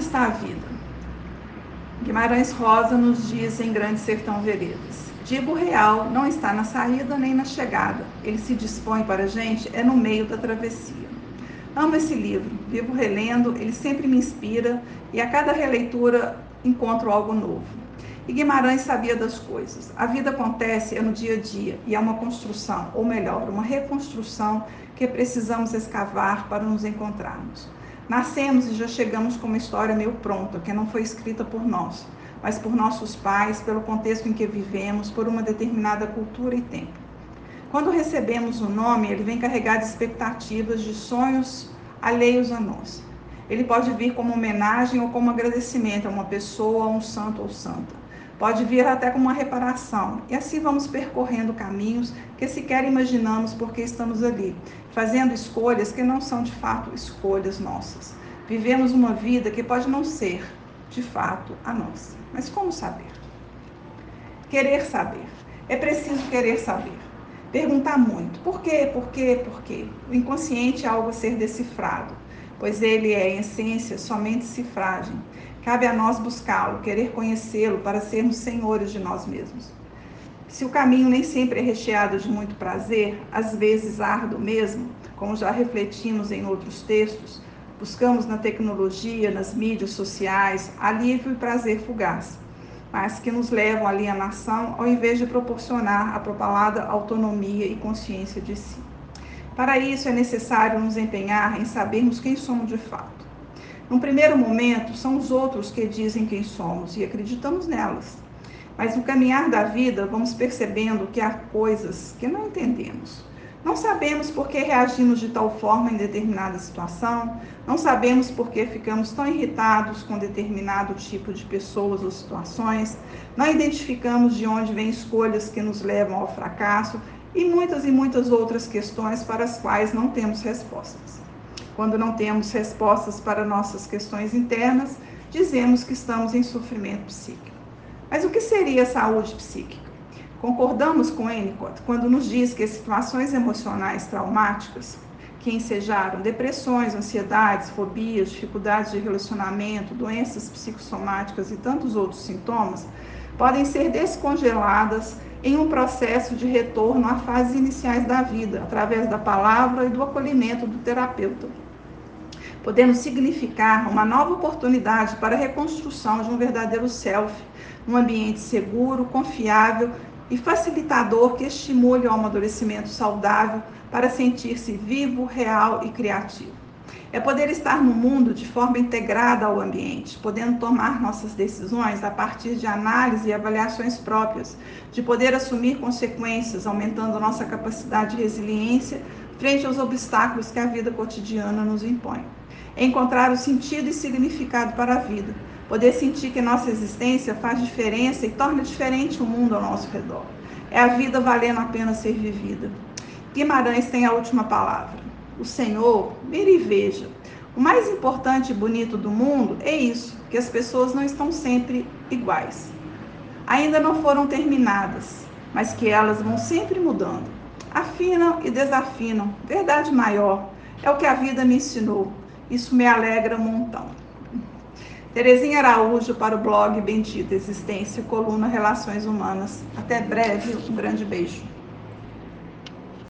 está a vida? Guimarães Rosa nos diz em Grande Sertão Veredas. Digo real não está na saída nem na chegada. Ele se dispõe para a gente é no meio da travessia. Amo esse livro, vivo relendo, ele sempre me inspira e a cada releitura encontro algo novo. E Guimarães sabia das coisas. A vida acontece é no dia a dia e é uma construção, ou melhor, uma reconstrução que precisamos escavar para nos encontrarmos. Nascemos e já chegamos com uma história meio pronta, que não foi escrita por nós, mas por nossos pais, pelo contexto em que vivemos, por uma determinada cultura e tempo. Quando recebemos o nome, ele vem carregado de expectativas, de sonhos alheios a nós. Ele pode vir como homenagem ou como agradecimento a uma pessoa, a um santo ou santa. Pode vir até como uma reparação. E assim vamos percorrendo caminhos que sequer imaginamos porque estamos ali, fazendo escolhas que não são de fato escolhas nossas. Vivemos uma vida que pode não ser de fato a nossa. Mas como saber? Querer saber. É preciso querer saber. Perguntar muito. Por quê? Por quê? Por quê? O inconsciente é algo a ser decifrado, pois ele é, em essência, somente cifragem. Cabe a nós buscá-lo, querer conhecê-lo para sermos senhores de nós mesmos. Se o caminho nem sempre é recheado de muito prazer, às vezes árduo mesmo, como já refletimos em outros textos, buscamos na tecnologia, nas mídias sociais, alívio e prazer fugaz mas que nos levam à alienação ao invés de proporcionar a propalada autonomia e consciência de si. Para isso é necessário nos empenhar em sabermos quem somos de fato. Num primeiro momento, são os outros que dizem quem somos e acreditamos nelas. Mas no caminhar da vida, vamos percebendo que há coisas que não entendemos não sabemos por que reagimos de tal forma em determinada situação, não sabemos por que ficamos tão irritados com determinado tipo de pessoas ou situações, não identificamos de onde vêm escolhas que nos levam ao fracasso e muitas e muitas outras questões para as quais não temos respostas. Quando não temos respostas para nossas questões internas, dizemos que estamos em sofrimento psíquico. Mas o que seria saúde psíquica? Concordamos com Ennicott quando nos diz que situações emocionais traumáticas que ensejaram depressões, ansiedades, fobias, dificuldades de relacionamento, doenças psicossomáticas e tantos outros sintomas podem ser descongeladas em um processo de retorno a fases iniciais da vida, através da palavra e do acolhimento do terapeuta, podendo significar uma nova oportunidade para a reconstrução de um verdadeiro self, um ambiente seguro, confiável e facilitador que estimule o amadurecimento saudável para sentir-se vivo, real e criativo. É poder estar no mundo de forma integrada ao ambiente, podendo tomar nossas decisões a partir de análise e avaliações próprias, de poder assumir consequências, aumentando nossa capacidade de resiliência frente aos obstáculos que a vida cotidiana nos impõe. É encontrar o sentido e significado para a vida, Poder sentir que nossa existência faz diferença e torna diferente o mundo ao nosso redor. É a vida valendo a pena ser vivida. Guimarães tem a última palavra. O Senhor, mire e veja. O mais importante e bonito do mundo é isso, que as pessoas não estão sempre iguais. Ainda não foram terminadas, mas que elas vão sempre mudando. Afinam e desafinam. Verdade maior. É o que a vida me ensinou. Isso me alegra um montão. Terezinha Araújo para o blog Bendita Existência, coluna Relações Humanas. Até breve, um grande beijo.